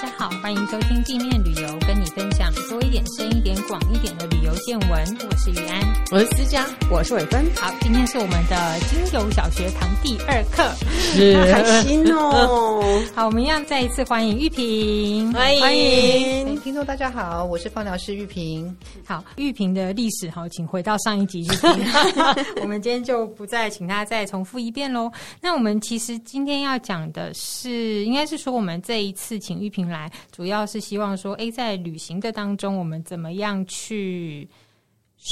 大家好，欢迎收听地面旅游，跟你分享多一点、深一点、广一点的旅游见闻。我是于安，我是思佳，我是伟芬。好，今天是我们的精油小学堂第二课，是开心哦。好，我们要再一次欢迎玉萍，欢迎欢迎听众大家好，我是放疗师玉萍。好，玉萍的历史，好，请回到上一集去听。我们今天就不再请他再重复一遍喽。那我们其实今天要讲的是，应该是说我们这一次请玉萍来，主要是希望说，哎，在旅行的当中，我们怎么样去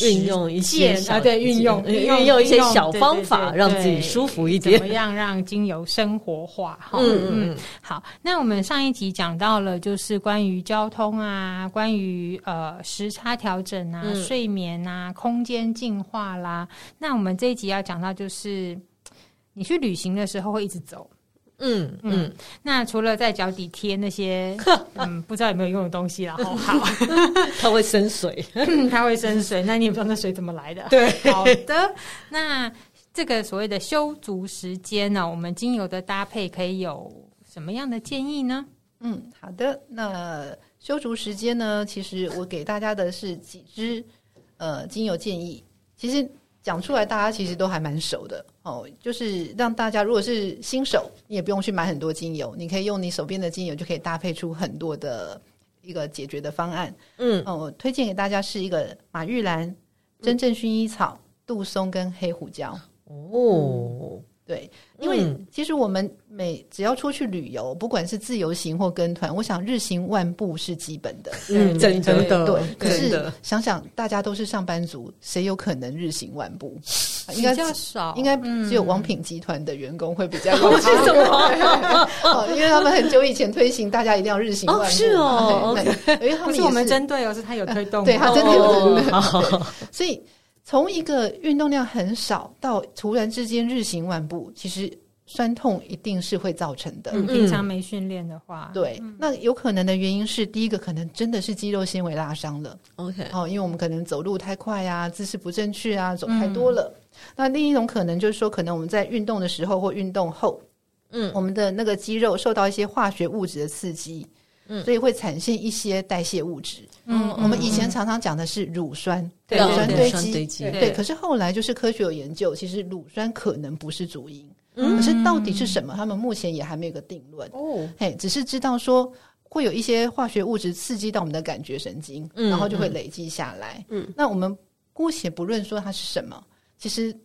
运用一些啊？对，运用运用一些小方法，让自己舒服一点。怎么样让精油生活化？哈，嗯嗯。好，那我们上一集讲到了，就是关于交通啊，关于呃时差调整啊，嗯、睡眠啊，空间净化啦。那我们这一集要讲到，就是你去旅行的时候会一直走。嗯嗯，那除了在脚底贴那些 嗯不知道有没有用的东西，然 后好，它会生水，它会生水，那你也不知道那水怎么来的。对，好的，那这个所谓的修足时间呢，我们精油的搭配可以有什么样的建议呢？嗯，好的，那修足时间呢，其实我给大家的是几支呃精油建议，其实。讲出来，大家其实都还蛮熟的哦。就是让大家，如果是新手，你也不用去买很多精油，你可以用你手边的精油，就可以搭配出很多的一个解决的方案。嗯，哦，我推荐给大家是一个马玉兰、真正薰衣草、杜松跟黑胡椒。哦。对，因为其实我们每只要出去旅游，不管是自由行或跟团，我想日行万步是基本的。嗯，真的。对，可是想想大家都是上班族，谁有可能日行万步？应该比较少，应该只有王品集团的员工会比较有。为什么？哦，因为他们很久以前推行，大家一定要日行万步。是哦，因为他们是我们针对哦，是他有推动，对他真的有针对。所以。从一个运动量很少到突然之间日行万步，其实酸痛一定是会造成的。嗯、平常没训练的话，对，嗯、那有可能的原因是第一个可能真的是肌肉纤维拉伤了。OK，哦，因为我们可能走路太快啊，姿势不正确啊，走太多了。嗯、那另一种可能就是说，可能我们在运动的时候或运动后，嗯，我们的那个肌肉受到一些化学物质的刺激。嗯，所以会产生一些代谢物质。嗯，我们以前常常讲的是乳酸，乳酸堆积。对，可是后来就是科学有研究，其实乳酸可能不是主因。嗯，可是到底是什么？他们目前也还没有个定论。哦，嘿，只是知道说会有一些化学物质刺激到我们的感觉神经，然后就会累积下来。嗯，那我们姑且不论说它是什么，其实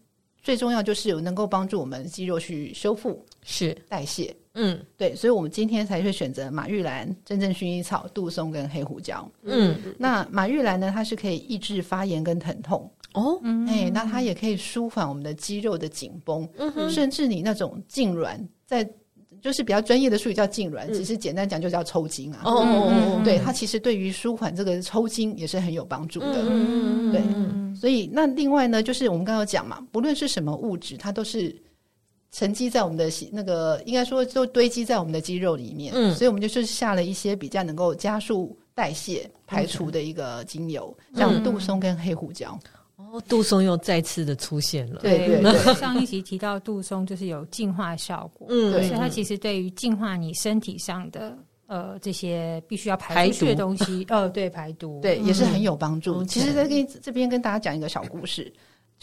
最重要就是有能够帮助我们肌肉去修复，是代谢。嗯，对，所以我们今天才会选择马玉兰、真正薰衣草、杜松跟黑胡椒。嗯，那马玉兰呢，它是可以抑制发炎跟疼痛哦。哎，那它也可以舒缓我们的肌肉的紧绷，嗯，甚至你那种痉挛，在就是比较专业的术语叫痙攣，其实简单讲就叫抽筋啊。哦哦，对，它其实对于舒缓这个抽筋也是很有帮助的。嗯嗯，对，所以那另外呢，就是我们刚刚讲嘛，不论是什么物质，它都是。沉积在我们的那个，应该说都堆积在我们的肌肉里面，嗯，所以我们就是下了一些比较能够加速代谢、排除的一个精油，像杜松跟黑胡椒。哦，杜松又再次的出现了。对对对，上一集提到杜松就是有净化效果，嗯，所以它其实对于净化你身体上的呃这些必须要排出去的东西，呃，对，排毒，对，也是很有帮助。其实，在跟这边跟大家讲一个小故事。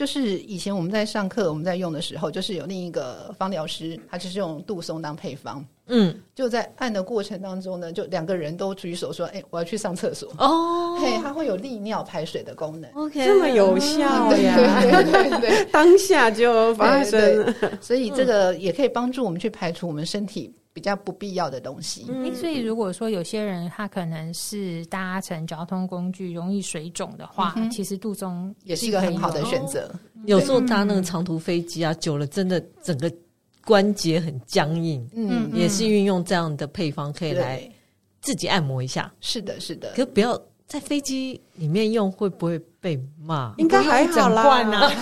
就是以前我们在上课，我们在用的时候，就是有另一个方疗师，他就是用杜松当配方。嗯，就在按的过程当中呢，就两个人都举手说：“哎、欸，我要去上厕所。”哦，嘿，它会有利尿排水的功能。OK，这么有效呀！对对对 当下就发生了。所以这个也可以帮助我们去排除我们身体。比较不必要的东西。嗯，所以如果说有些人他可能是搭乘交通工具容易水肿的话，嗯、其实杜松也是一个很好的选择。有时候搭那个长途飞机啊，久了真的整个关节很僵硬，嗯，也是运用这样的配方可以来自己按摩一下。是的，是的，可不要在飞机里面用，会不会被骂？应该还好啦。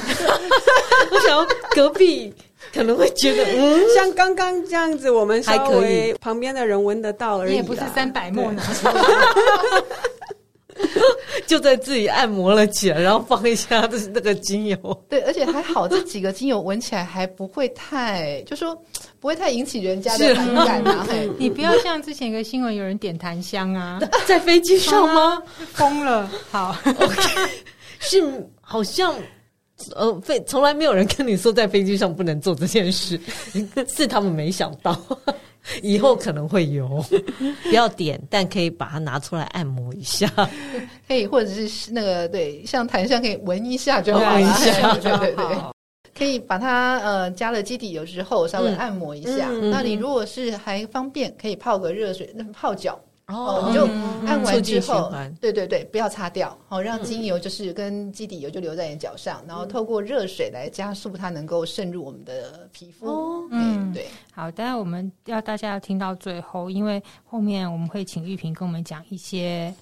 我想要隔壁。可能会觉得，嗯，像刚刚这样子，我们稍微旁边的人闻得到而已。你也不是三百墨拿出来。就在自己按摩了起来，然后放一下的那个精油。对，而且还好，这几个精油闻起来还不会太，就说 不会太引起人家的反感啊。你不要像之前一个新闻，有人点檀香啊，在飞机上吗？疯了。好，OK，是好像。呃，飞从来没有人跟你说在飞机上不能做这件事，是他们没想到，以后可能会有。不要点，但可以把它拿出来按摩一下，可以或者是那个对，像檀香可以闻一下就好一下，对对对，可以把它呃加了基底油之后稍微按摩一下。嗯、那你如果是还方便，可以泡个热水，那泡脚。哦，你就按完之后，对对对，不要擦掉，好让精油就是跟基底油就留在你脚上，然后透过热水来加速它能够渗入我们的皮肤。嗯，对。好，当然我们要大家要听到最后，因为后面我们会请玉萍跟我们讲一些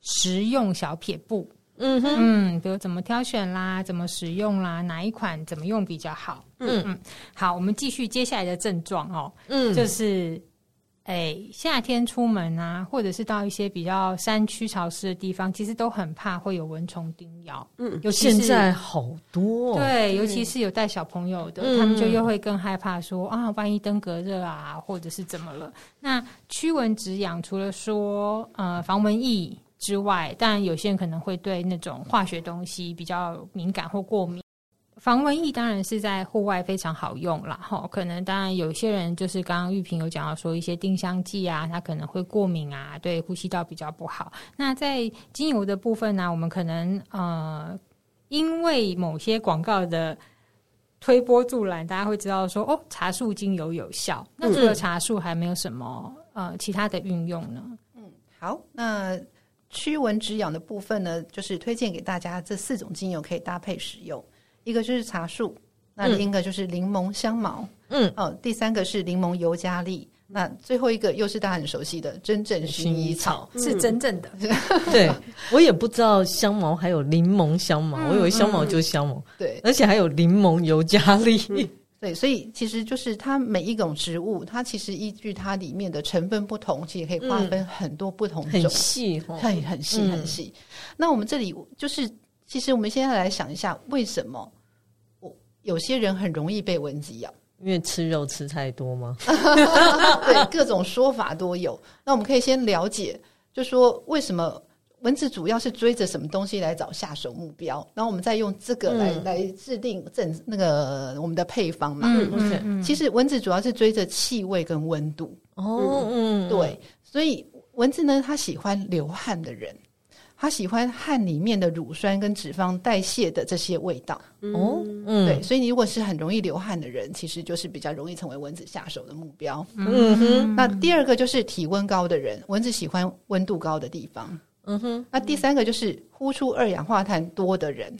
实用小撇步。嗯哼，嗯，比如怎么挑选啦，怎么使用啦，哪一款怎么用比较好。嗯嗯，好，我们继续接下来的症状哦。嗯，就是。哎，夏天出门啊，或者是到一些比较山区潮湿的地方，其实都很怕会有蚊虫叮咬。嗯，尤其是现在好多，对，尤其是有带小朋友的，嗯、他们就又会更害怕说啊，万一登革热啊，或者是怎么了？那驱蚊止痒，除了说呃防蚊液之外，当然有些人可能会对那种化学东西比较敏感或过敏。防蚊液当然是在户外非常好用啦。哈，可能当然有些人就是刚刚玉萍有讲到说一些丁香剂啊，它可能会过敏啊，对呼吸道比较不好。那在精油的部分呢，我们可能呃，因为某些广告的推波助澜，大家会知道说哦，茶树精油有效。那除了茶树，还没有什么呃其他的运用呢？嗯，好，那驱蚊止痒的部分呢，就是推荐给大家这四种精油可以搭配使用。一个就是茶树，那另一个就是柠檬香茅，嗯，哦，第三个是柠檬尤加利，那最后一个又是大家很熟悉的真正薰衣草，是真正的。对，我也不知道香茅还有柠檬香茅，我以为香茅就是香茅，对，而且还有柠檬尤加利，对，所以其实就是它每一种植物，它其实依据它里面的成分不同，其实可以划分很多不同种，很细，很很细很细。那我们这里就是，其实我们现在来想一下，为什么？有些人很容易被蚊子咬，因为吃肉吃太多吗？对，各种说法都有。那我们可以先了解，就说为什么蚊子主要是追着什么东西来找下手目标，然后我们再用这个来、嗯、来制定正那个我们的配方嘛。嗯嗯嗯。其实蚊子主要是追着气味跟温度。哦，嗯，对。所以蚊子呢，它喜欢流汗的人。他喜欢汗里面的乳酸跟脂肪代谢的这些味道哦，嗯，对，所以你如果是很容易流汗的人，其实就是比较容易成为蚊子下手的目标。嗯哼，那第二个就是体温高的人，蚊子喜欢温度高的地方。嗯哼，那第三个就是呼出二氧化碳多的人，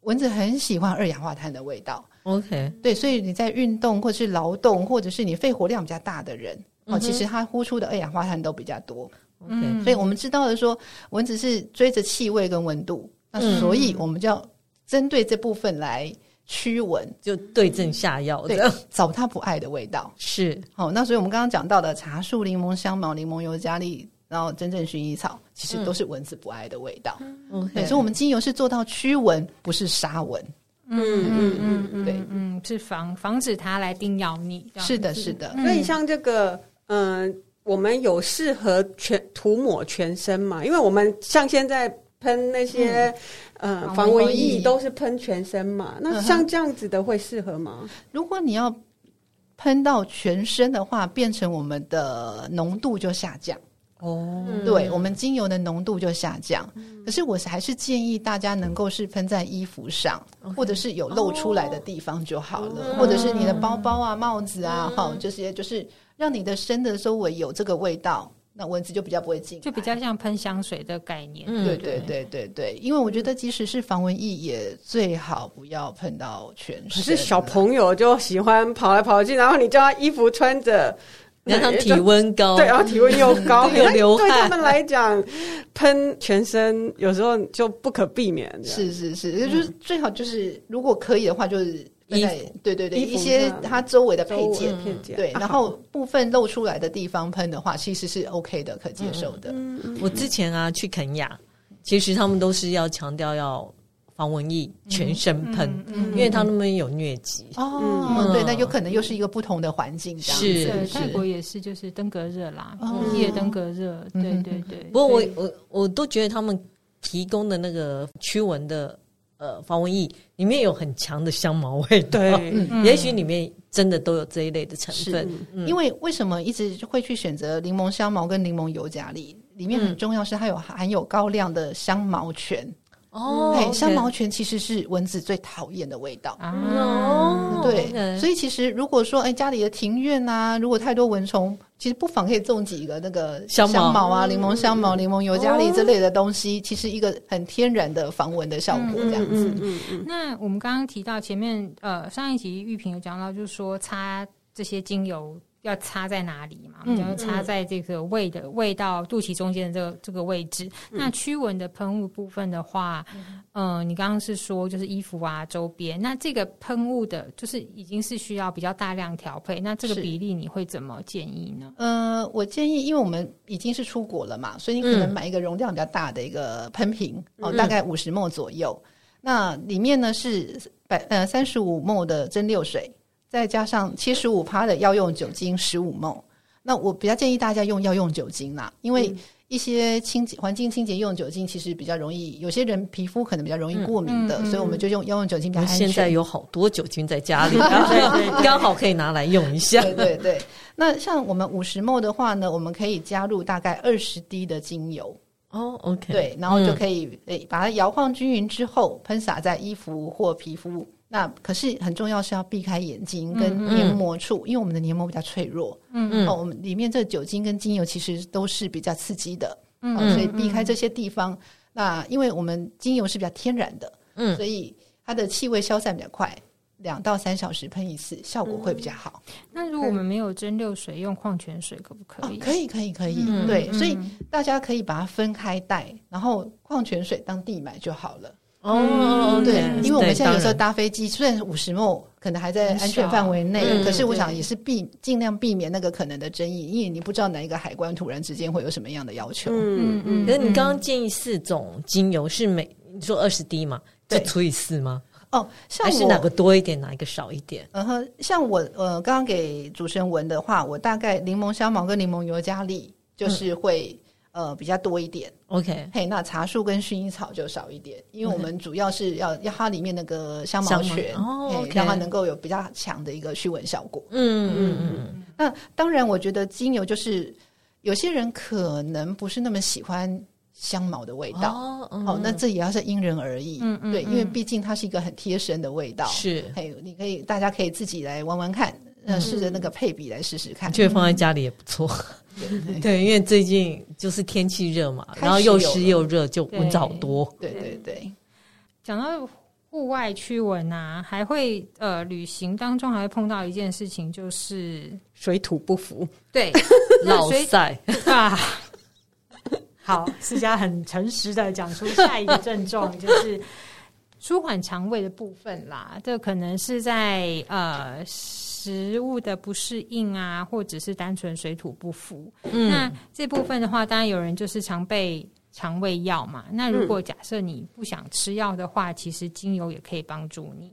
蚊子很喜欢二氧化碳的味道。OK，对，所以你在运动或是劳动，或者是你肺活量比较大的人，哦，其实他呼出的二氧化碳都比较多。嗯所以我们知道的说，蚊子是追着气味跟温度，那所以我们就要针对这部分来驱蚊，就对症下药，对，找它不爱的味道。是，好，那所以我们刚刚讲到的茶树、柠檬香茅、柠檬油加利，然后真正薰衣草，其实都是蚊子不爱的味道。嗯，对，所以我们精油是做到驱蚊，不是杀蚊。嗯嗯嗯嗯，对，嗯，是防防止它来叮咬你。是的，是的。所以像这个，嗯。我们有适合全涂抹全身嘛？因为我们像现在喷那些、嗯、呃防蚊液都是喷全身嘛。那像这样子的会适合吗？如果你要喷到全身的话，变成我们的浓度就下降哦。对，我们精油的浓度就下降。嗯、可是我还是建议大家能够是喷在衣服上，嗯、或者是有露出来的地方就好了，哦、或者是你的包包啊、帽子啊，哈、嗯，这些就是。让你的身的周围有这个味道，那蚊子就比较不会进，就比较像喷香水的概念。嗯，对对对对对，因为我觉得即使是防蚊液，也最好不要喷到全身。可是小朋友就喜欢跑来跑去，然后你叫他衣服穿着，然后体温高，对，然后体温又高，又流汗，对他们来讲，喷全身有时候就不可避免。是是是，就是最好就是如果可以的话，就是。衣服对对对，一些它周围的配件，对，然后部分露出来的地方喷的话，其实是 OK 的，可接受的。我之前啊去肯雅，其实他们都是要强调要防蚊液全身喷，因为他们有疟疾。哦，对，那有可能又是一个不同的环境。是，泰国也是，就是登革热啦，夜登革热。对对对。不过我我我都觉得他们提供的那个驱蚊的。呃，防蚊液里面有很强的香茅味，对，也许里面真的都有这一类的成分。因为为什么一直会去选择柠檬香茅跟柠檬尤加利？里面很重要是它有含有高量的香茅醛。哦，对，香茅醛其实是蚊子最讨厌的味道。哦，对，所以其实如果说，哎，家里的庭院啊，如果太多蚊虫，其实不妨可以种几个那个香茅啊，柠檬香茅、柠檬尤加利这类的东西，其实一个很天然的防蚊的效果，这样子。嗯嗯。那我们刚刚提到前面，呃，上一集玉萍有讲到，就是说擦这些精油。要插在哪里嘛？嗯、要插在这个胃的胃到肚脐中间的这个这个位置。嗯、那驱蚊的喷雾部分的话，嗯、呃，你刚刚是说就是衣服啊周边，那这个喷雾的，就是已经是需要比较大量调配。那这个比例你会怎么建议呢？呃，我建议，因为我们已经是出国了嘛，所以你可能买一个容量比较大的一个喷瓶、嗯、哦，大概五十 ml 左右。嗯、那里面呢是百呃三十五 ml 的蒸馏水。再加上七十五趴的药用酒精十五 ml，那我比较建议大家用药用酒精啦，因为一些清洁环境清洁用酒精其实比较容易，有些人皮肤可能比较容易过敏的，嗯嗯嗯、所以我们就用药用酒精比较安全。现在有好多酒精在家里，刚刚好可以拿来用一下。对对对，那像我们五十 ml 的话呢，我们可以加入大概二十滴的精油。哦，OK，对，然后就可以诶把它摇晃均匀之后喷洒在衣服或皮肤。那可是很重要，是要避开眼睛跟黏膜处，嗯嗯、因为我们的黏膜比较脆弱。嗯嗯，哦，我们里面这酒精跟精油其实都是比较刺激的。嗯、哦，所以避开这些地方。嗯、那因为我们精油是比较天然的，嗯，所以它的气味消散比较快，两到三小时喷一次，效果会比较好。嗯、那如果我们没有蒸馏水，用矿泉水可不可以？哦、可以，可以，可以。嗯、对，所以大家可以把它分开带，然后矿泉水当地买就好了。哦，对，因为我们现在有时候搭飞机，虽然五十 ml 可能还在安全范围内，可是我想也是避尽量避免那个可能的争议，因为你不知道哪一个海关突然之间会有什么样的要求。嗯嗯。可是你刚刚建议四种精油是每你说二十滴嘛？对，除以四吗？哦，像还是哪个多一点，哪一个少一点？嗯哼，像我呃刚刚给主持人闻的话，我大概柠檬香茅跟柠檬尤加利就是会。呃，比较多一点，OK，嘿，那茶树跟薰衣草就少一点，因为我们主要是要要它里面那个香茅醛，哦，okay，让它能够有比较强的一个驱蚊效果。嗯嗯嗯。那当然，我觉得精油就是有些人可能不是那么喜欢香茅的味道，哦，嗯、哦，那这也要是因人而异，嗯嗯，对，因为毕竟它是一个很贴身的味道，是，嘿，你可以大家可以自己来闻闻看。那试着那个配比来试试看，觉得放在家里也不错。对，因为最近就是天气热嘛，然后又湿又热，就蚊子好多。对对对。讲到户外驱蚊啊，还会呃，旅行当中还会碰到一件事情，就是水土不服。对，老塞啊。好，思佳很诚实的讲出下一个症状，就是舒缓肠胃的部分啦。这可能是在呃。食物的不适应啊，或者是单纯水土不服。嗯，那这部分的话，当然有人就是常备肠胃药嘛。那如果假设你不想吃药的话，其实精油也可以帮助你。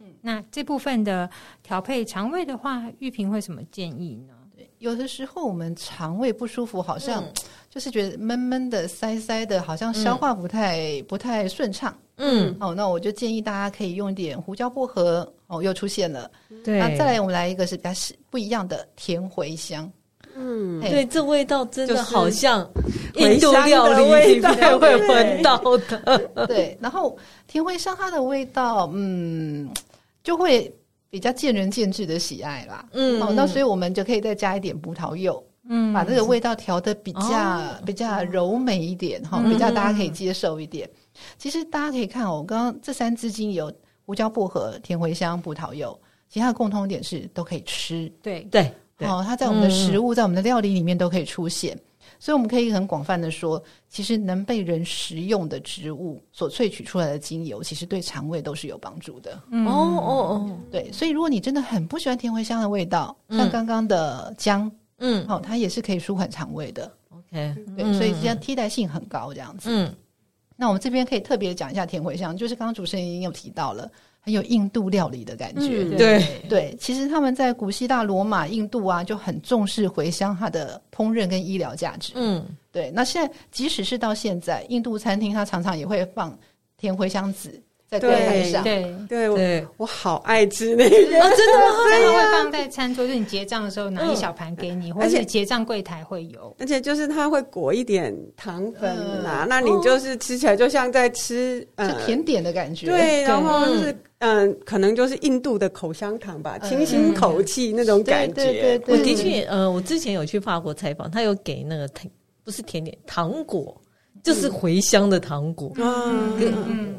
嗯，那这部分的调配肠胃的话，玉萍会什么建议呢？对，有的时候我们肠胃不舒服，好像就是觉得闷闷的、塞塞的，好像消化不太、嗯、不太顺畅。嗯，哦，那我就建议大家可以用一点胡椒薄荷，哦，又出现了。对，那再来我们来一个是比较不一样的甜茴香。嗯，对，这味道真的好像印度料理里面会闻到的。对，然后甜茴香它的味道，嗯，就会比较见仁见智的喜爱啦。嗯，好，那所以我们就可以再加一点葡萄柚，嗯，把这个味道调的比较比较柔美一点，哈，比较大家可以接受一点。其实大家可以看哦，我刚刚这三支精油：胡椒薄荷、甜茴香、葡萄柚，其他的共通点是都可以吃。对对，哦，它在我们的食物、嗯、在我们的料理里面都可以出现，所以我们可以很广泛的说，其实能被人食用的植物所萃取出来的精油，其实对肠胃都是有帮助的。嗯、哦哦哦，对，所以如果你真的很不喜欢甜茴香的味道，嗯、像刚刚的姜，嗯，好、哦，它也是可以舒缓肠胃的。OK，对，所以这样替代性很高，这样子。嗯。那我们这边可以特别讲一下甜茴香，就是刚刚主持人已经有提到了。很有印度料理的感觉，嗯、对对。其实他们在古希腊、罗马、印度啊，就很重视茴香它的烹饪跟医疗价值。嗯，对。那现在即使是到现在，印度餐厅它常常也会放甜茴香籽。在柜台上，对。对对，对。我，我好爱吃那个，真的吗？他们会放在餐桌，就是你结账的时候拿一小盘给你，或者是结账柜台会有。而且就是它会裹一点糖粉啊，那你就是吃起来就像在吃呃甜点的感觉。对，然后是嗯，可能就是印度的口香糖吧，清新口气那种感觉。对对对，我的确，呃，我之前有去法国采访，他有给那个甜，不是甜点，糖果，就是茴香的糖果。嗯嗯。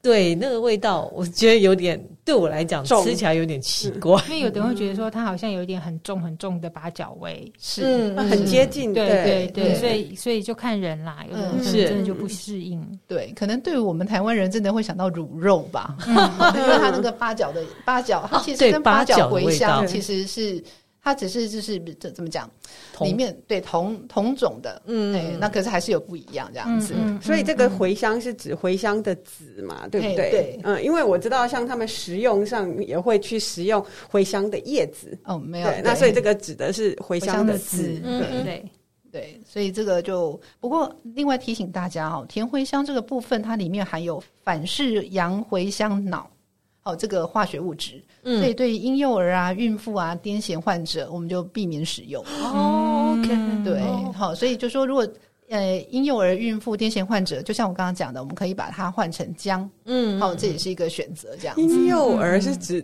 对那个味道，我觉得有点对我来讲吃起来有点奇怪，因为有的人会觉得说它好像有一点很重很重的八角味，是、嗯、很接近，对对对，所以所以就看人啦，有的人真的就不适应，嗯、对，可能对于我们台湾人真的会想到卤肉吧，嗯、因为它那个八角的八角，它其实跟八角茴香其实是。它只是就是这怎么讲，里面对同同种的，嗯，对，那可是还是有不一样这样子。所以这个茴香是指茴香的籽嘛，对不对？对，嗯，因为我知道像他们食用上也会去食用茴香的叶子。哦，没有，那所以这个指的是茴香的籽。对对对，所以这个就不过另外提醒大家哈，甜茴香这个部分它里面含有反式洋茴香脑。哦，这个化学物质，嗯、所以对于婴幼儿啊、孕妇啊、癫痫患者，我们就避免使用。哦，OK，对，好、哦，所以就说，如果呃婴幼儿、孕妇、癫痫患者，就像我刚刚讲的，我们可以把它换成姜，嗯，好、哦，这也是一个选择。这样子，婴幼儿是指。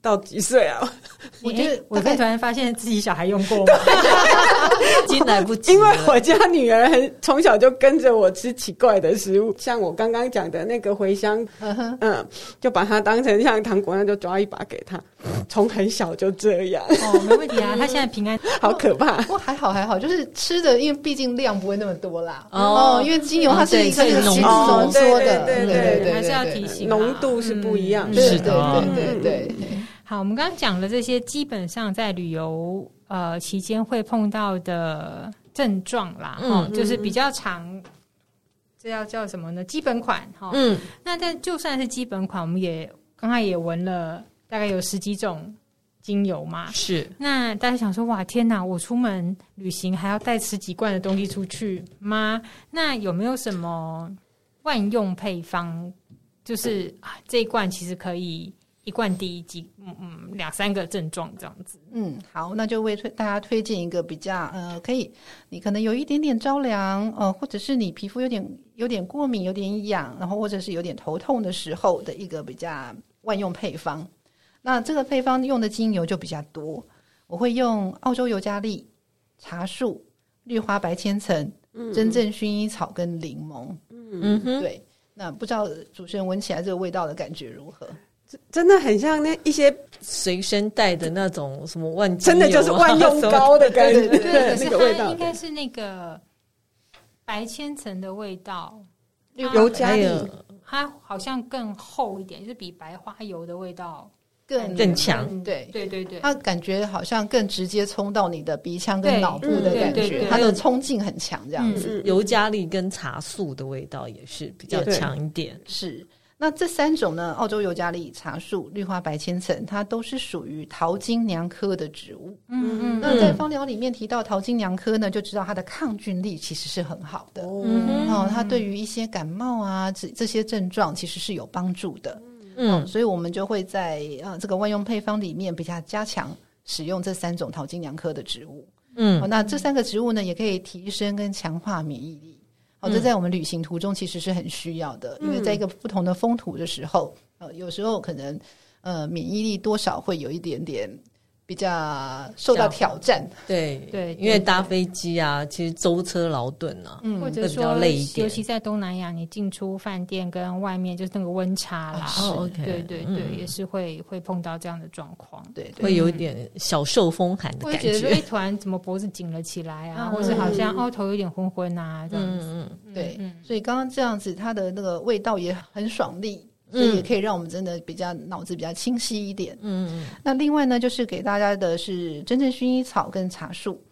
到几岁啊？我觉得我突然发现自己小孩用过吗？已经 来不及。因为我家女儿很从小就跟着我吃奇怪的食物，像我刚刚讲的那个茴香，嗯，就把它当成像糖果，那就抓一把给他。从很小就这样哦，没问题啊。她现在平安，好可怕。不过还好还好，就是吃的，因为毕竟量不会那么多啦。哦，因为精油它是一个浓浓缩的，对对对，还是要提醒，浓度是不一样的。是的，对对对。好，我们刚刚讲的这些，基本上在旅游呃期间会碰到的症状啦，哈、嗯，就是比较长，这要叫什么呢？基本款哈，嗯，那但就算是基本款，我们也刚才也闻了大概有十几种精油嘛，是。那大家想说，哇，天哪，我出门旅行还要带十几罐的东西出去吗？那有没有什么万用配方？就是啊，这一罐其实可以。一罐第一剂，嗯嗯，两三个症状这样子。嗯，好，那就为推大家推荐一个比较呃，可以，你可能有一点点着凉，呃，或者是你皮肤有点有点过敏，有点痒，然后或者是有点头痛的时候的一个比较万用配方。那这个配方用的精油就比较多，我会用澳洲尤加利、茶树、绿花白千层、真正薰衣草跟柠檬。嗯嗯，对。那不知道主持人闻起来这个味道的感觉如何？真的很像那一些随身带的那种什么万，真的就是万用膏的感觉，对，那个味道应该是那个白千层的味道，尤加利，它好像更厚一点，就是比白花油的味道更更强，对对。对对，它感觉好像更直接冲到你的鼻腔跟脑部的感觉，它的冲劲很强，这样子。尤加利跟茶树的味道也是比较强一点，是。那这三种呢？澳洲尤加利、茶树、绿花白千层，它都是属于桃金娘科的植物。嗯嗯。那在芳疗里面提到桃金娘科呢，就知道它的抗菌力其实是很好的。嗯。哦，它对于一些感冒啊这这些症状其实是有帮助的。嗯。所以我们就会在呃这个万用配方里面比较加强使用这三种桃金娘科的植物。嗯。哦那这三个植物呢，也可以提升跟强化免疫力。好，这在我们旅行途中其实是很需要的，嗯、因为在一个不同的风土的时候，呃，有时候可能呃免疫力多少会有一点点。比较受到挑战，对对，因为搭飞机啊，其实舟车劳顿啊，嗯，或者说累一点，尤其在东南亚，你进出饭店跟外面就是那个温差啦，哦，对对对，也是会会碰到这样的状况，对，会有一点小受风寒的感觉，会觉得一团怎么脖子紧了起来啊，或者好像哦头有点昏昏啊这样子，对，所以刚刚这样子，它的那个味道也很爽利。所以也可以让我们真的比较脑子比较清晰一点。嗯嗯。那另外呢，就是给大家的是真正薰衣草跟茶树，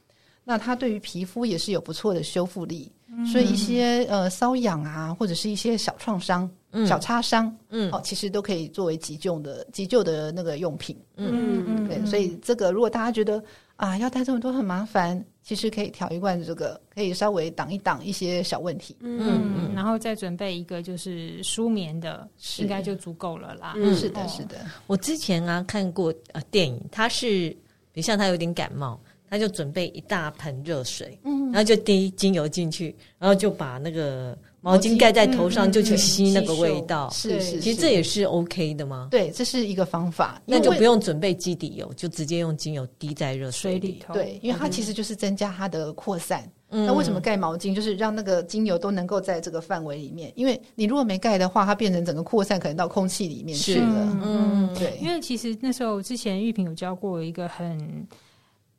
那它对于皮肤也是有不错的修复力。所以一些呃瘙痒啊，或者是一些小创伤、嗯、小擦伤，嗯，哦，其实都可以作为急救的急救的那个用品。嗯嗯，对，所以这个如果大家觉得啊要带这么多很麻烦，其实可以调一罐这个，可以稍微挡一挡一些小问题。嗯嗯，然后再准备一个就是舒眠的，应该就足够了啦。嗯，是的，是的。我之前啊看过呃电影，他是比如像他有点感冒。他就准备一大盆热水，嗯，然后就滴精油进去，然后就把那个毛巾盖在头上，就去吸那个味道。是是，其实这也是 OK 的吗？对，这是一个方法。那就不用准备基底油，就直接用精油滴在热水里头。对，因为它其实就是增加它的扩散。那为什么盖毛巾？就是让那个精油都能够在这个范围里面。因为你如果没盖的话，它变成整个扩散，可能到空气里面去了。嗯，对。因为其实那时候之前玉萍有教过一个很。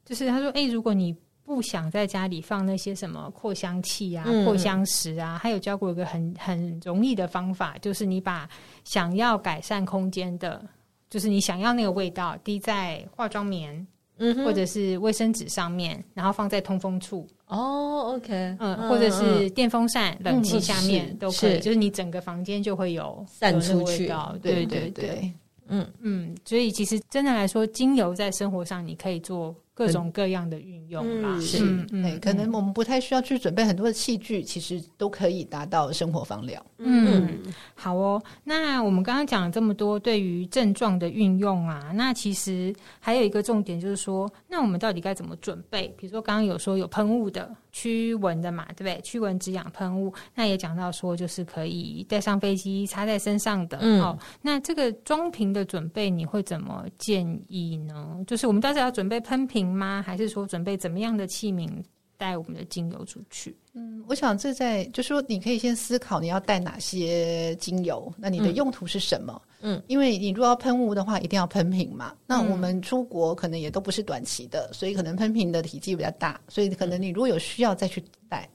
就是他说，哎、欸，如果你不想在家里放那些什么扩香器啊、扩香石啊，还有教过一个很很容易的方法，就是你把想要改善空间的，就是你想要那个味道，滴在化妆棉，嗯，或者是卫生纸上面，然后放在通风处。哦，OK，嗯，或者是电风扇、冷气下面都可以，就是你整个房间就会有散出去。对对。对，嗯。嗯，所以其实真的来说，精油在生活上你可以做。各种各样的运用啦，是，哎，可能我们不太需要去准备很多的器具，其实都可以达到生活方疗。嗯，好哦。那我们刚刚讲了这么多对于症状的运用啊，那其实还有一个重点就是说，那我们到底该怎么准备？比如说刚刚有说有喷雾的。驱蚊的嘛，对不对？驱蚊止痒喷雾，那也讲到说，就是可以带上飞机插在身上的。嗯，哦，那这个装瓶的准备，你会怎么建议呢？就是我们到时要准备喷瓶吗？还是说准备怎么样的器皿带我们的精油出去？嗯，我想这在就是说，你可以先思考你要带哪些精油，那你的用途是什么？嗯嗯，因为你如果要喷雾的话，一定要喷瓶嘛。那我们出国可能也都不是短期的，所以可能喷瓶的体积比较大，所以可能你如果有需要再去带。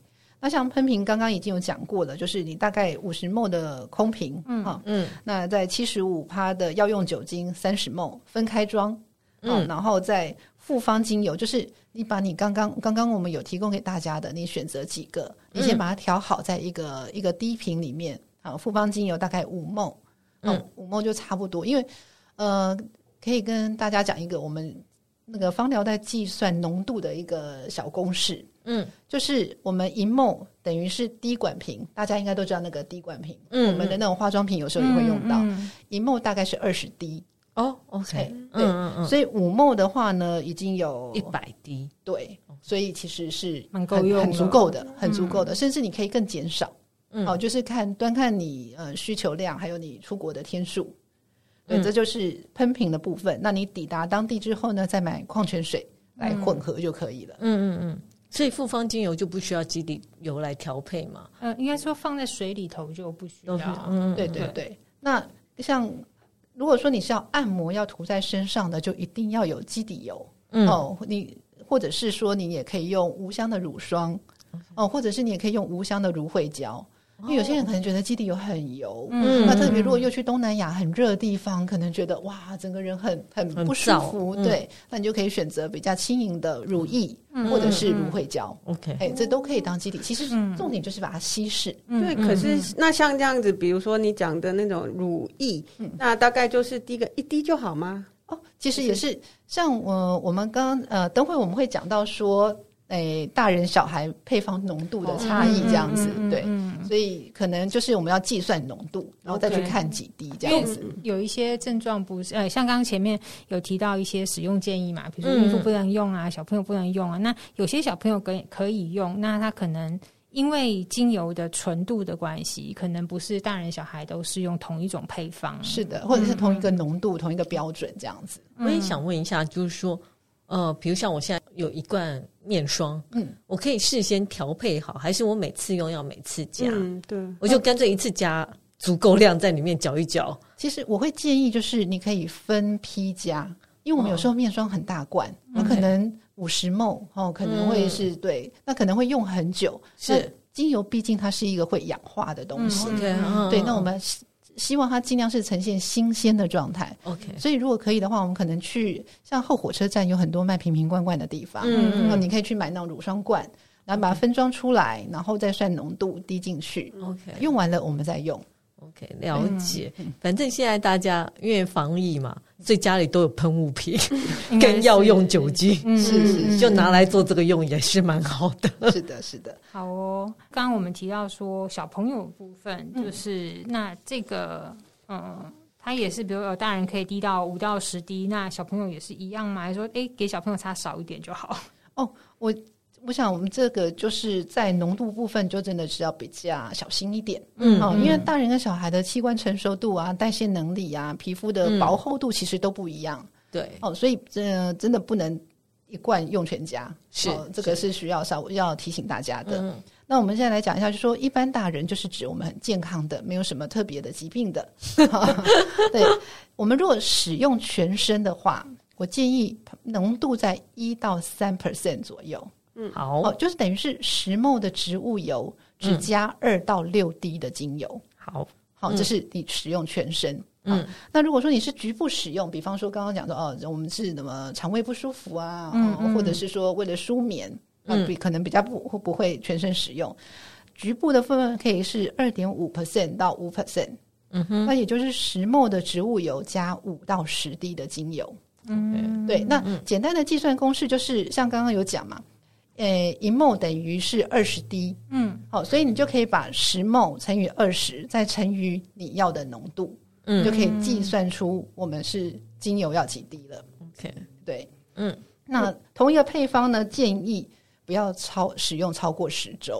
那像喷瓶刚刚已经有讲过了，就是你大概五十 ml 的空瓶，嗯嗯，那在七十五趴的药用酒精三十 ml 分开装，嗯，然后再复方精油，就是你把你刚刚刚刚我们有提供给大家的，你选择几个，你先把它调好在一个一个滴瓶里面啊，复方精油大概五 ml。嗯，五梦就差不多，因为呃，可以跟大家讲一个我们那个芳疗在计算浓度的一个小公式。嗯，就是我们一梦等于是滴管瓶，大家应该都知道那个滴管瓶。嗯，我们的那种化妆品有时候也会用到，嗯嗯、一毫大概是二十滴。哦，OK，对，嗯嗯嗯，所以五墨的话呢，已经有一百滴。对，所以其实是蛮够用，很足够的，很足够的，嗯、甚至你可以更减少。嗯，好，就是看端看你呃需求量，还有你出国的天数，对，嗯、这就是喷瓶的部分。那你抵达当地之后呢，再买矿泉水来混合就可以了。嗯嗯嗯。所以复方精油就不需要基底油来调配嘛？呃，应该说放在水里头就不需要。嗯，对对对。那像如果说你是要按摩要涂在身上的，就一定要有基底油。嗯、哦，你或者是说你也可以用无香的乳霜。哦，或者是你也可以用无香的芦荟胶。因为有些人可能觉得基底油很油，嗯，那特别如果又去东南亚很热的地方，可能觉得哇，整个人很很不舒服，对，那你就可以选择比较轻盈的乳液或者是芦荟胶，OK，哎，这都可以当基底。其实重点就是把它稀释，对。可是那像这样子，比如说你讲的那种乳液，那大概就是滴个一滴就好吗？哦，其实也是像我我们刚呃，等会我们会讲到说。诶，大人小孩配方浓度的差异这样子，哦嗯嗯嗯、对，嗯、所以可能就是我们要计算浓度，然后再去看几滴这样子。有一些症状不是，呃，像刚刚前面有提到一些使用建议嘛，比如说孕妇不能用啊，嗯、小朋友不能用啊。那有些小朋友可以可以用，那他可能因为精油的纯度的关系，可能不是大人小孩都是用同一种配方，是的，或者是同一个浓度、嗯、同一个标准这样子。我也想问一下，就是说。呃，比如像我现在有一罐面霜，嗯，我可以事先调配好，还是我每次用要每次加？嗯，对，我就干脆一次加足够量在里面搅一搅。其实我会建议就是你可以分批加，因为我们有时候面霜很大罐，那、哦、可能五十 ml 哦，可能会是、嗯、对，那可能会用很久。是精油毕竟它是一个会氧化的东西，嗯、对，那我们。希望它尽量是呈现新鲜的状态。OK，所以如果可以的话，我们可能去像后火车站有很多卖瓶瓶罐罐的地方，嗯，然后你可以去买那种乳霜罐，然后把它分装出来，然后再算浓度滴进去。OK，用完了我们再用。OK，了解。反正现在大家因为防疫嘛，所以家里都有喷雾瓶跟药用酒精，是是，就拿来做这个用也是蛮好的。是的，是的。好哦，刚刚我们提到说小朋友部分，就是那这个嗯。它也是，比如有大人可以滴到五到十滴，那小朋友也是一样吗？还是说，哎，给小朋友擦少一点就好？哦，我我想我们这个就是在浓度部分，就真的是要比较小心一点。嗯，哦，因为大人跟小孩的器官成熟度啊、代谢能力啊、皮肤的薄厚度其实都不一样。嗯、对，哦，所以这真的不能一罐用全家。是、哦，这个是需要稍微要提醒大家的。嗯那我们现在来讲一下，就是说一般大人就是指我们很健康的，没有什么特别的疾病的。对，我们如果使用全身的话，我建议浓度在一到三 percent 左右。嗯，好，哦，就是等于是十 ml 的植物油只加二到六滴的精油。嗯、好，好，这是你使用全身。嗯，那如果说你是局部使用，比方说刚刚讲的哦，我们是什么肠胃不舒服啊，或者是说为了舒眠。嗯，比可能比较不会不会全身使用，局部的部分可以是二点五 percent 到五 percent，嗯哼，那也就是十 ml 的植物油加五到十滴的精油，嗯，对，那简单的计算公式就是像刚刚有讲嘛，诶，一 ml 等于是二十滴，嗯，好，所以你就可以把十 ml 乘以二十，再乘以你要的浓度，嗯，就可以计算出我们是精油要几滴了，OK，对，嗯，那同一个配方呢，建议。不要超使用超过十周。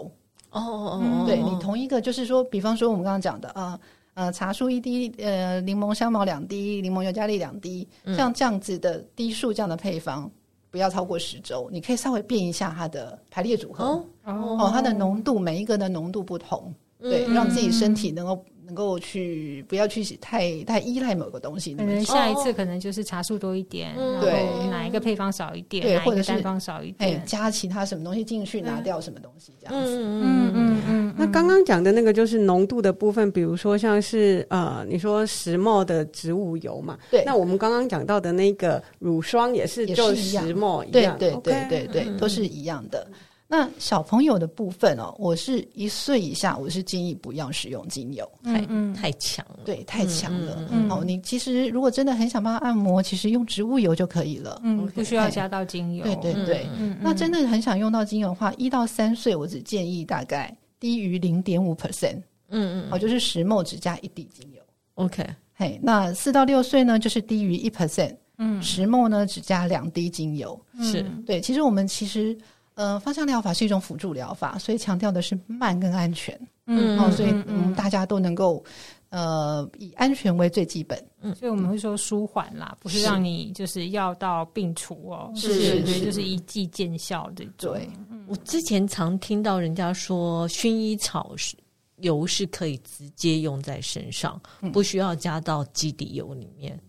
哦哦哦，对，你同一个就是说，比方说我们刚刚讲的啊呃，呃茶树一滴，呃柠檬香茅两滴，柠檬尤加利两滴，像这样子的滴数这样的配方，不要超过十周，你可以稍微变一下它的排列组合。哦哦，它的浓度每一个的浓度不同，对，让自己身体能够。能够去不要去太太依赖某个东西，可能下一次可能就是茶树多一点，对，哪一个配方少一点，对，或者是单方少一点，加其他什么东西进去，拿掉什么东西这样子。嗯嗯嗯嗯。那刚刚讲的那个就是浓度的部分，比如说像是呃，你说十 ml 的植物油嘛，对。那我们刚刚讲到的那个乳霜也是，就十 ml 一样，对对对对对，都是一样的。那小朋友的部分哦，我是一岁以下，我是建议不要使用精油，太太强了，对，太强了。嗯，哦，你其实如果真的很想帮他按摩，其实用植物油就可以了，嗯，不需要加到精油。对对对，嗯，那真的很想用到精油的话，一到三岁我只建议大概低于零点五 percent，嗯嗯，哦，就是十 ml 只加一滴精油。OK，嘿，那四到六岁呢，就是低于一 percent，嗯，十 ml 呢只加两滴精油。是对，其实我们其实。呃，芳香疗法是一种辅助疗法，所以强调的是慢跟安全。嗯，哦，所以嗯，大家都能够呃以安全为最基本。嗯，所以我们会说舒缓啦，不是让你就是药到病除哦，是。是是，就是一剂见效的。对，我之前常听到人家说薰衣草是油是可以直接用在身上，不需要加到基底油里面。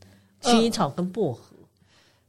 薰衣草跟薄荷，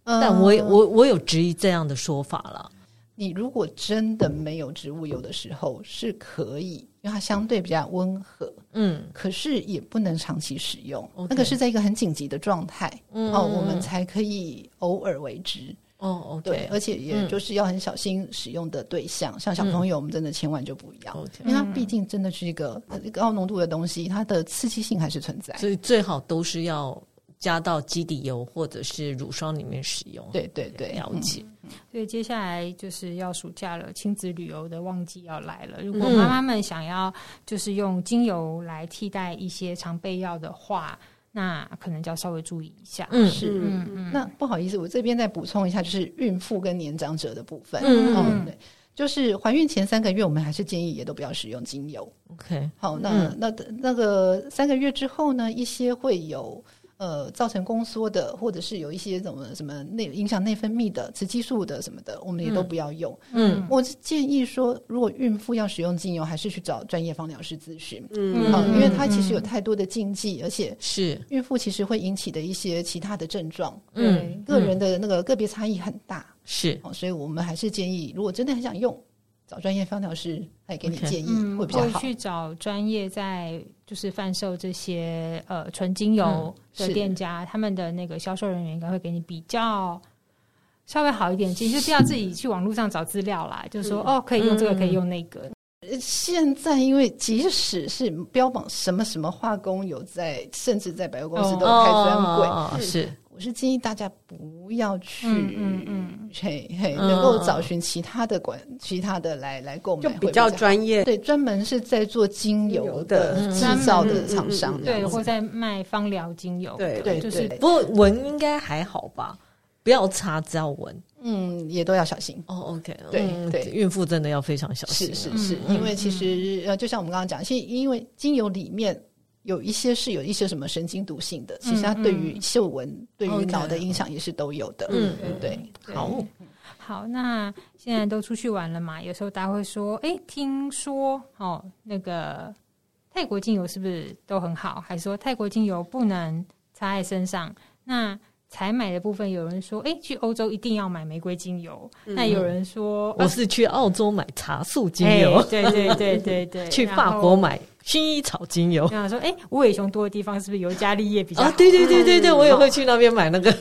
但我我我有质疑这样的说法了。你如果真的没有植物油的时候，是可以，因为它相对比较温和，嗯，可是也不能长期使用，Okay. 那个是在一个很紧急的状态，嗯，哦，我们才可以偶尔为之，哦，okay. 对，而且也就是要很小心使用的对象，嗯、像小朋友，我们真的千万就不要，Okay. 因为它毕竟真的是一个高浓度的东西，它的刺激性还是存在，所以最好都是要。加到基底油或者是乳霜里面使用，对对对，了解。所以接下来就是要暑假了，亲子旅游的旺季要来了。如果妈妈们想要就是用精油来替代一些常备药的话，那可能就要稍微注意一下。嗯，是。嗯嗯。那不好意思，我这边再补充一下，就是孕妇跟年长者的部分。嗯嗯。对，就是怀孕前三个月，我们还是建议也都不要使用精油。OK。好，那那那个三个月之后呢，一些会有。呃，造成宫缩的，或者是有一些什么什么内影响内分泌的雌激素的什么的，我们也都不要用。嗯，我是建议说，如果孕妇要使用精油，还是去找专业芳疗师咨询。嗯，好，因为它其实有太多的禁忌，而且是孕妇其实会引起的一些其他的症状。嗯，个人的那个个别差异很大。是，所以我们还是建议，如果真的很想用。找专业芳疗师来给你建议会比较好。Okay. 嗯、去找专业在就是贩售这些呃纯精油的店家，嗯、他们的那个销售人员应该会给你比较稍微好一点，其实就不要自己去网络上找资料啦，就是说哦，可以用这个，可以用那个。现在因为即使是标榜什么什么化工有在，甚至在百货公司都开专柜，是。我是建议大家不要去，嗯嗯，嘿嘿，能够找寻其他的管，其他的来来购买，就比较专业。对，专门是在做精油的制造的厂商，对，或在卖芳疗精油，对对，就是不过闻应该还好吧，不要擦，只要闻，嗯，也都要小心。哦，OK，对对，孕妇真的要非常小心，是是是，因为其实呃，就像我们刚刚讲，其实因为精油里面。有一些是有一些什么神经毒性的，其实它对于嗅闻、嗯、对于脑的影响也是都有的。嗯，对。好，好，那现在都出去玩了嘛？有时候大家会说，哎，听说哦，那个泰国精油是不是都很好？还是说泰国精油不能擦在身上？那采买的部分，有人说，哎，去欧洲一定要买玫瑰精油。嗯、那有人说，我是去澳洲买茶树精油。对对对对对，去法国买。薰衣草精油，然后说：“哎、欸，无尾熊多的地方是不是尤加利叶比较好？”啊，对对对对对，我也会去那边买那个。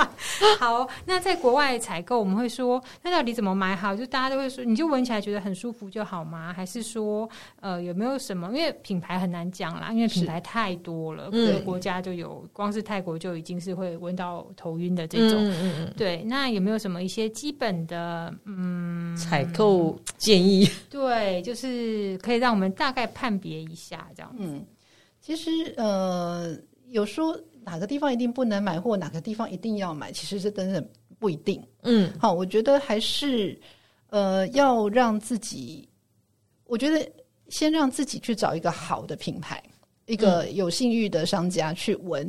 好，那在国外采购，我们会说，那到底怎么买好？就大家都会说，你就闻起来觉得很舒服就好吗？还是说，呃，有没有什么？因为品牌很难讲啦，因为品牌太多了，各个国家就有，光是泰国就已经是会闻到头晕的这种。嗯嗯嗯。对，那有没有什么一些基本的嗯采购建议？对，就是可以让我们大概判别。一下这样，嗯，其实呃，有说哪个地方一定不能买，或哪个地方一定要买，其实是真的不一定。嗯，好，我觉得还是呃，要让自己，我觉得先让自己去找一个好的品牌，一个有信誉的商家去闻。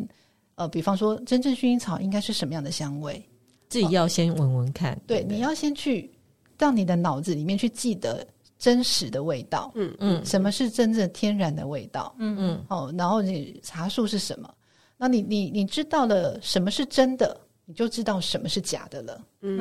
嗯、呃，比方说，真正薰衣草应该是什么样的香味，自己要先闻闻看。哦、对，你要先去让你的脑子里面去记得。真实的味道，嗯嗯，什么是真正天然的味道，嗯嗯，哦，然后你茶树是什么？那你你你知道了什么是真的，你就知道什么是假的了，嗯。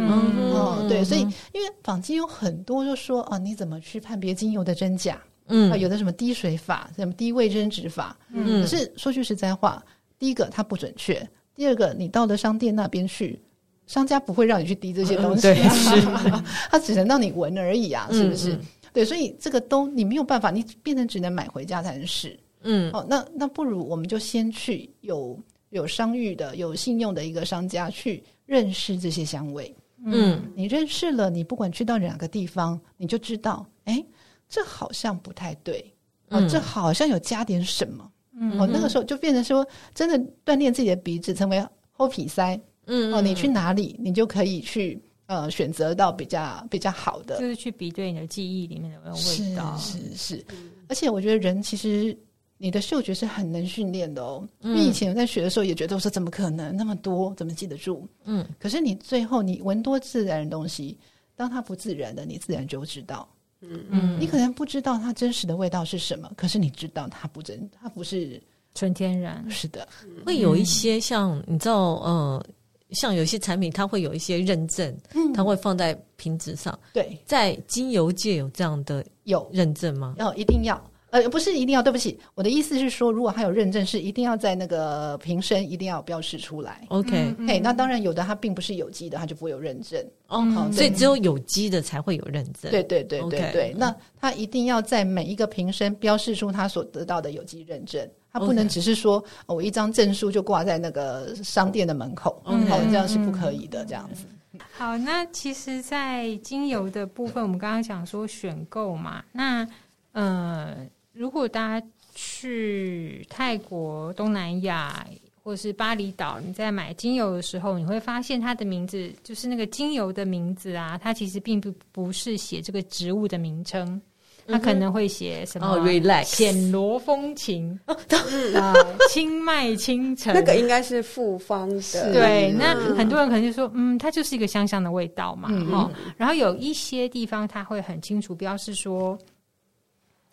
哦，对，所以因为坊间有很多就说啊，你怎么去判别精油的真假？嗯，啊，有的什么滴水法，什么低位针质法，嗯，可是说句实在话，第一个它不准确，第二个你到了商店那边去，商家不会让你去滴这些东西，对，是，他只能让你闻而已啊，是不是？对，所以这个都你没有办法，你变成只能买回家才能试。嗯，哦，那那不如我们就先去有有商誉的、有信用的一个商家去认识这些香味。嗯，你认识了，你不管去到哪个地方，你就知道，哎，这好像不太对，哦，这好像有加点什么。嗯，哦，那个时候就变成说，真的锻炼自己的鼻子，成为后鼻塞。嗯，哦，你去哪里，你就可以去。呃，选择到比较比较好的，就是去比对你的记忆里面的味道，是是是。而且我觉得人其实你的嗅觉是很能训练的哦。因为以前我在学的时候也觉得我说怎么可能那么多，怎么记得住？嗯。可是你最后你闻多自然的东西，当它不自然的，你自然就知道。嗯嗯。你可能不知道它真实的味道是什么，可是你知道它不真，它不是纯天然。是的，会有一些像你知道，呃。像有些产品，它会有一些认证，嗯，它会放在瓶子上。对，在精油界有这样的有认证吗？要一定要，呃，不是一定要。对不起，我的意思是说，如果他有认证，是一定要在那个瓶身一定要标示出来。OK，嘿，那当然有的它并不是有机的，它就不会有认证。哦，好，所以只有有机的才会有认证。对对对对对，那它一定要在每一个瓶身标示出它所得到的有机认证。它不能只是说 Okay.、哦、我一张证书就挂在那个商店的门口，好 Okay.、哦，这样是不可以的。这样子。好，那其实，在精油的部分，我们刚刚讲说选购嘛，那呃，如果大家去泰国、东南亚或者是巴厘岛，你在买精油的时候，你会发现它的名字，就是那个精油的名字啊，它其实并不不是写这个植物的名称。他可能会写什么？哦，relax，暹罗风情 啊，清迈清晨，那个应该是复方的。对，那很多人可能就说，嗯，它就是一个香香的味道嘛，哈。然后有一些地方，它会很清楚标示说。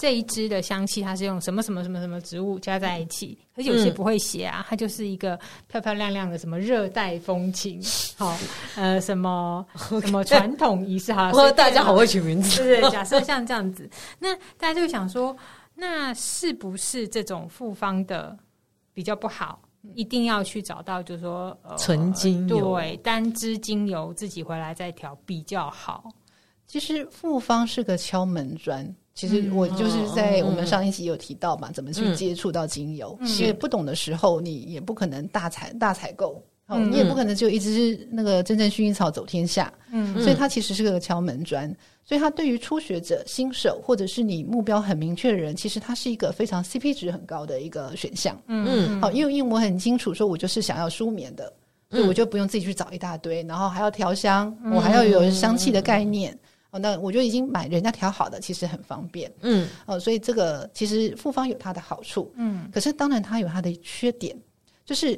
这一支的香气，它是用什么什么什么什么植物加在一起？可是有些不会写啊，它就是一个漂漂亮亮的什么热带风情，好呃什么 什么传统仪式哈。说大家好会取名字，对对。假设像这样子，那大家就想说，那是不是这种复方的比较不好？一定要去找到，就是说纯精油，对，单支精油自己回来再调比较好。其实复方是个敲门砖。其实我就是在我们上一集有提到嘛，怎么去接触到精油，因为不懂的时候，你也不可能大采大采购。嗯、你也不可能就一直那个真正薰衣草走天下，嗯，所以它其实是个敲门砖，所以它对于初学者、新手或者是你目标很明确的人，其实它是一个非常 CP 值很高的一个选项，嗯，好，因为因为我很清楚说，我就是想要舒眠的，所以我就不用自己去找一大堆，然后还要调香，我还要有香气的概念，哦，那我就已经买人家调好的，其实很方便，嗯，哦，所以这个其实复方有它的好处，嗯，可是当然它有它的缺点，就是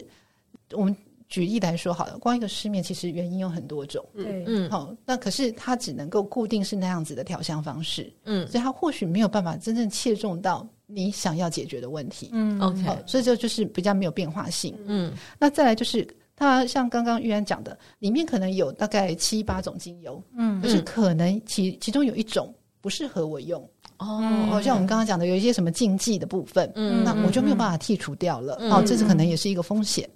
我们。举例来说好了，光一个失眠其实原因有很多种，嗯，嗯，好，那可是它只能够固定是那样子的调香方式，嗯，所以它或许没有办法真正切中到你想要解决的问题，嗯，OK，所以这就是比较没有变化性，嗯，那再来就是它像刚刚玉安讲的，里面可能有大概七八种精油，嗯，可是可能其其中有一种不适合我用，哦，哦，像我们刚刚讲的有一些什么禁忌的部分，嗯，那我就没有办法剔除掉了，哦，这是可能也是一个风险。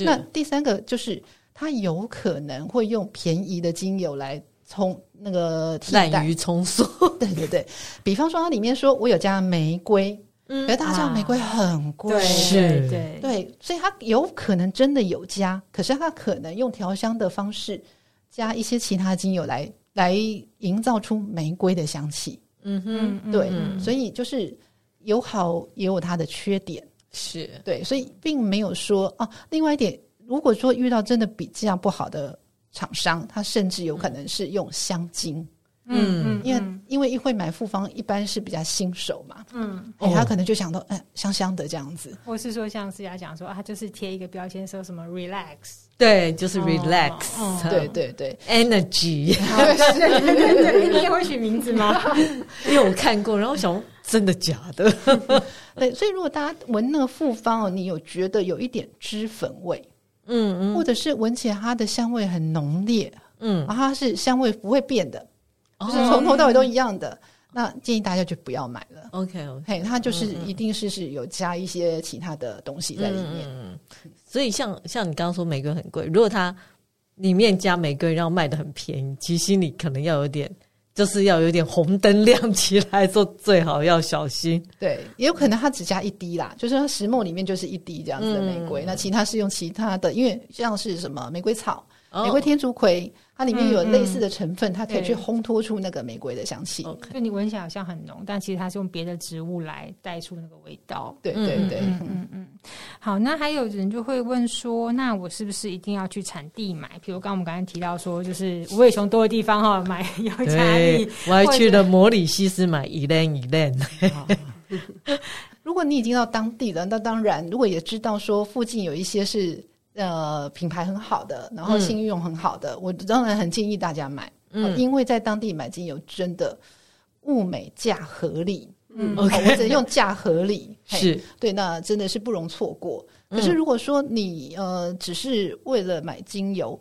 那第三个就是，它有可能会用便宜的精油来充那个滥竽充数。对对对，比方说它里面说我有加玫瑰，嗯，而大家知道玫瑰很贵，对对对对，所以它有可能真的有加，可是它可能用调香的方式加一些其他精油来来营造出玫瑰的香气。嗯哼，对，嗯、所以就是有好也有它的缺点。是对，所以并没有说啊。另外一点，如果说遇到真的比这样不好的厂商，他甚至有可能是用香精。嗯，因为因为一会买复方一般是比较新手嘛，嗯，他可能就想到，嗯，香香的这样子，或是说像思佳讲说啊，就是贴一个标签说什么 relax，对，就是 relax，对对对，energy，对对对，你也会取名字吗？因为我看过，然后想真的假的？对，所以如果大家闻那个复方哦，你有觉得有一点脂粉味，嗯嗯，或者是闻起来它的香味很浓烈，嗯，然后它是香味不会变的。就是从头到尾都一样的，那建议大家就不要买了。OK OK，它就是一定是是有加一些其他的东西在里面。嗯，所以像像你刚刚说玫瑰很贵，如果它里面加玫瑰，然后卖的很便宜，其实心里可能要有点，就是要有点红灯亮起来，说最好要小心。对，也有可能它只加一滴啦，就是它石墨里面就是一滴这样子的玫瑰，那其他是用其他的，因为像是什么玫瑰草、玫瑰天竺葵。它里面有类似的成分，嗯嗯、它可以去烘托出那个玫瑰的香气。Okay. 就你闻起来好像很浓，但其实它是用别的植物来带出那个味道。对对对，嗯嗯嗯。好，那还有人就会问说，那我是不是一定要去产地买？比如刚刚我们刚才提到说，就是无尾熊多的地方哈，买有差异。我还去了摩里西斯买 Elaine Elaine。如果你已经到当地了，那当然，如果也知道说附近有一些是。呃，品牌很好的，然后信用很好的，嗯、我当然很建议大家买，嗯，因为在当地买精油真的物美价合理，嗯，我只能用价合理，是。对，那真的是不容错过。可是如果说你呃只是为了买精油，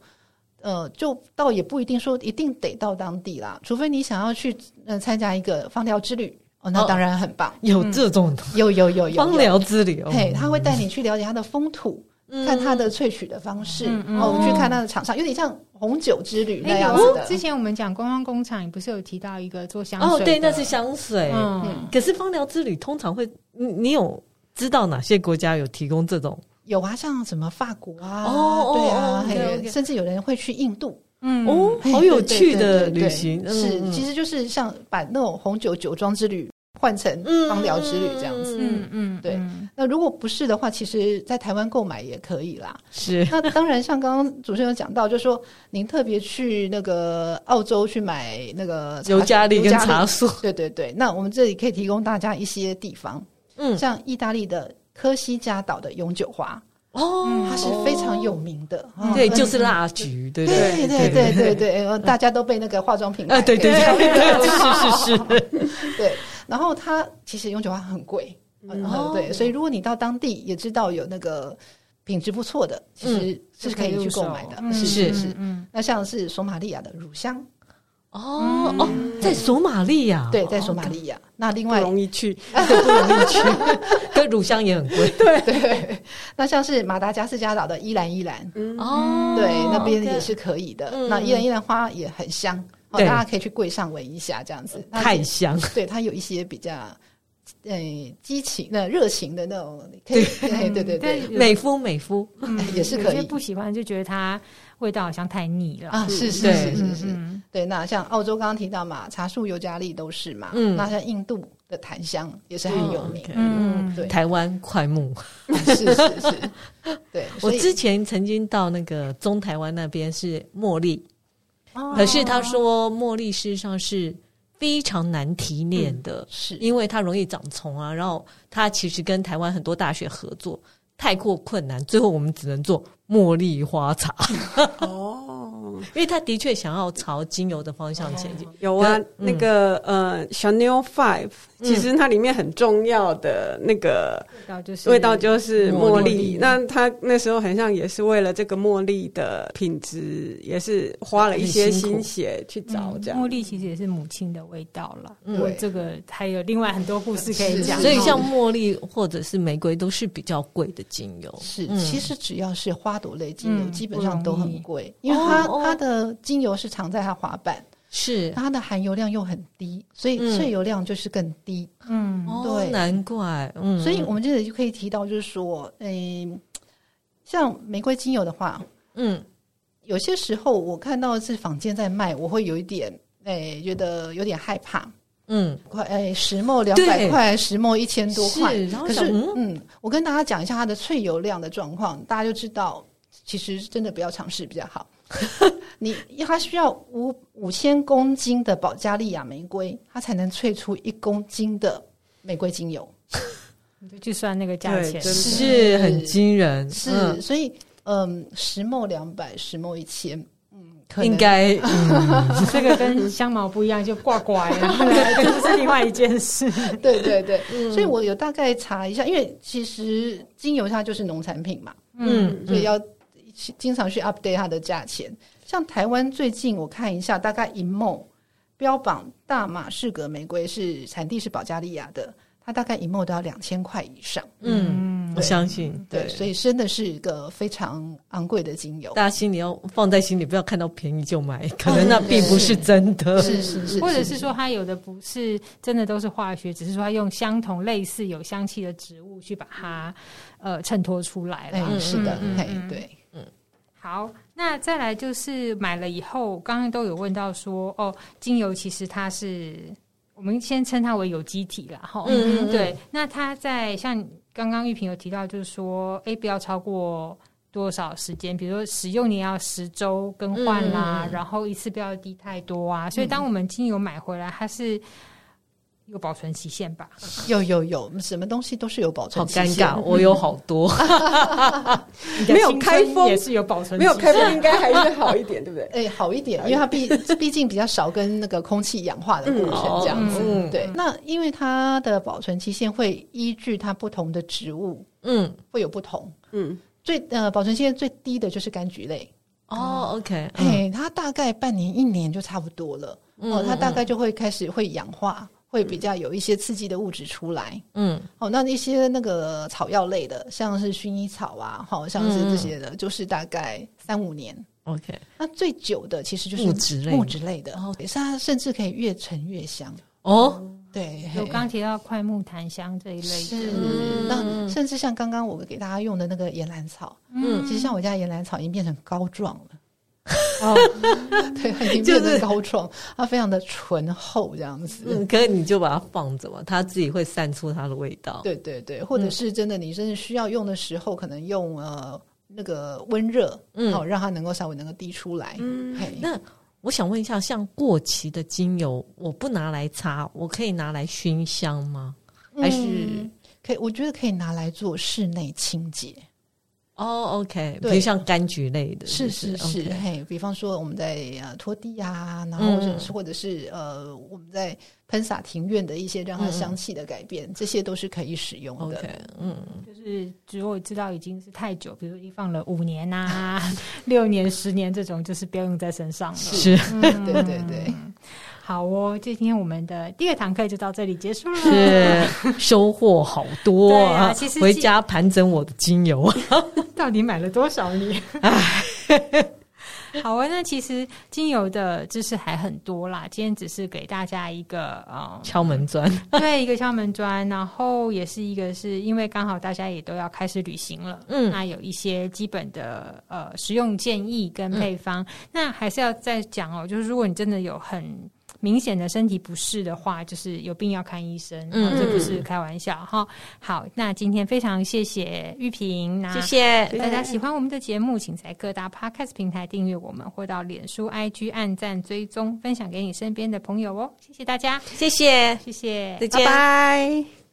呃，就倒也不一定说一定得到当地啦，除非你想要去呃参加一个芳疗之旅，哦，那当然很棒，哦、有这种有有有有 芳疗之旅，嘿，他会带你去了解它的风土。看它的萃取的方式，然后去看它的厂商，有点像红酒之旅那样子的。之前我们讲观光工厂，你不是有提到一个做香水？哦，对，那是香水。嗯，可是芳疗之旅通常会，你你有知道哪些国家有提供这种？有啊，像什么法国啊，哦，对啊，还有甚至有人会去印度。嗯，哦，好有趣的旅行。是，其实就是像把那种红酒酒庄之旅。换成芳疗之旅这样子，嗯嗯，对。那如果不是的话，其实在台湾购买也可以啦。是。那当然，像刚刚主持人有讲到，就是说您特别去那个澳洲去买那个尤加利跟茶树，对对对。那我们这里可以提供大家一些地方，嗯，像意大利的科西嘉岛的永久花。哦，它是非常有名的，对，就是蜡菊，对对。对对对对对，大家都被那个化妆品，啊，对对对，是是是，对。然后它其实永久花很贵，嗯，对，所以如果你到当地也知道有那个品质不错的，其实是可以去购买的，是是是。那像是索马利亚的乳香，哦哦，在索马利亚，对，在索马利亚。那另外容易去，不容易去，跟乳香也很贵。对。对，那像是马达加斯加岛的依兰依兰，哦，对，那边也是可以的。那依兰依兰花也很香，大家可以去柜上闻一下，这样子。太香。对，它有一些比较。呃，激情的、热情的那种，可以，对对对对，美肤美肤也是可以。不喜欢就觉得它味道好像太腻了啊！是是是是是，对。那像澳洲刚刚提到嘛，茶树尤加利都是嘛，嗯，那像印度的檀香也是很有名，嗯，对。台湾快木，是是是，对。我之前曾经到那个中台湾那边是茉莉，可是他说茉莉事实上是。非常难提炼的，嗯、是因为它容易长虫啊。然后它其实跟台湾很多大学合作，太过困难，最后我们只能做茉莉花茶。哦，因为他的确想要朝精油的方向前进。有啊，那个呃，Chanel Five，其实它里面很重要的那个味道就是茉莉。那他那时候很像也是为了这个茉莉的品质，也是花了一些心血去找这样。茉莉其实也是母亲的味道了。对，这个还有另外很多故事可以讲。所以像茉莉或者是玫瑰都是比较贵的精油。是，其实只要是花朵类精油，基本上都很贵，因为它它的精油是藏在它滑板。是它的含油量又很低，所以萃油量就是更低。嗯，对，难怪。嗯，所以我们这里就可以提到，就是说，嗯，像玫瑰精油的话，嗯，有些时候我看到是坊间在卖，我会有一点，哎，觉得有点害怕。嗯，快，哎，石墨两百块，石墨一千多块。可是，嗯，我跟大家讲一下它的萃油量的状况，大家就知道，其实真的不要尝试比较好。你它需要五五千公斤的保加利亚玫瑰，它才能萃出一公斤的玫瑰精油。你就计算那个价钱是很惊人，是、嗯、所以嗯，十墨两百，十墨一千，嗯，应该、嗯、这个跟香茅不一样，就挂挂呀，这是另外一件事。对对对，嗯、所以我有大概查一下，因为其实精油它就是农产品嘛，嗯，所以要。经常去 update 它的价钱，像台湾最近我看一下，大概一梦标榜大马士革玫瑰是产地是保加利亚的，它大概一梦都要两千块以上。嗯，我相信，对，对所以真的是一个非常昂贵的精油，大家心里要放在心里，不要看到便宜就买，可能那并不是真的。是是是，或者是说它有的不是真的都是化学，只是说它用相同类似有香气的植物去把它呃衬托出来了。嗯，是的，嘿，对。好，那再来就是买了以后，刚刚都有问到说，哦，精油其实它是我们先称它为有机体啦哈。嗯，嗯，对。那它在像刚刚玉萍有提到，就是说，哎，不要超过多少时间，比如说使用你要十周更换啦，然后一次不要滴太多啊。所以当我们精油买回来，它是。有保存期限吧？有有有，什么东西都是有保存期限。好尴尬，我有好多，没有开封也是有保存，没有开封应该还是好一点，对不对？哎，好一点，因为它毕 毕竟比较少跟那个空气氧化的过程这样子。对，那因为它的保存期限会依据它不同的植物，嗯，会有不同。嗯，最呃保存期限最低的就是柑橘类。哦，OK，哎，它大概半年一年就差不多了。哦，它大概就会开始会氧化。会比较有一些刺激的物质出来，嗯，哦，那一些那个草药类的，像是薰衣草啊，好像是这些的，嗯、就是大概三五年。OK，那最久的其实就是木质类木质类的，哦，它甚至可以越陈越香。哦，对，有刚提到快木檀香这一类的，是。那甚至像刚刚我给大家用的那个岩兰草，嗯，其实像我家岩兰草已经变成膏状了。哦，对，它已经变成膏状，它非常的醇厚这样子。嗯，可是你就把它放着嘛，它自己会散出它的味道。对对对，或者是真的，你真的需要用的时候，可能用呃那个温热，嗯，好让它能够稍微能够滴出来。嗯，嘿那我想问一下，像过期的精油，我不拿来擦，我可以拿来熏香吗？还是、嗯、可以？我觉得可以拿来做室内清洁。哦、oh，OK，比如像柑橘类的，是是是，嘿，比方说我们在呃拖地啊，然后或者是或者是呃我们在喷洒庭院的一些让它香气的改变，这些都是可以使用的。OK，嗯，就是如果知道已经是太久，比如说放了五年啊、六年、十年这种，就是不要用在身上了。是，对对对。好哦，今天我们的第二堂课就到这里结束了，是收获好多啊！其实回家盘整我的精油，到底买了多少你？唉。好啊，那其实精油的知识还很多啦。今天只是给大家一个呃敲门砖，对，一个敲门砖。然后也是一个是因为刚好大家也都要开始旅行了，嗯，那有一些基本的呃实用建议跟配方。嗯、那还是要再讲哦，就是如果你真的有很。明显的身体不适的话，就是有病要看医生，嗯，这不是开玩笑哈。好，那今天非常谢谢玉萍，谢谢大家喜欢我们的节目，请在各大 Podcast 平台订阅我们，或到脸书 IG 按赞追踪，分享给你身边的朋友哦。谢谢大家，谢谢，谢谢，再见，拜拜。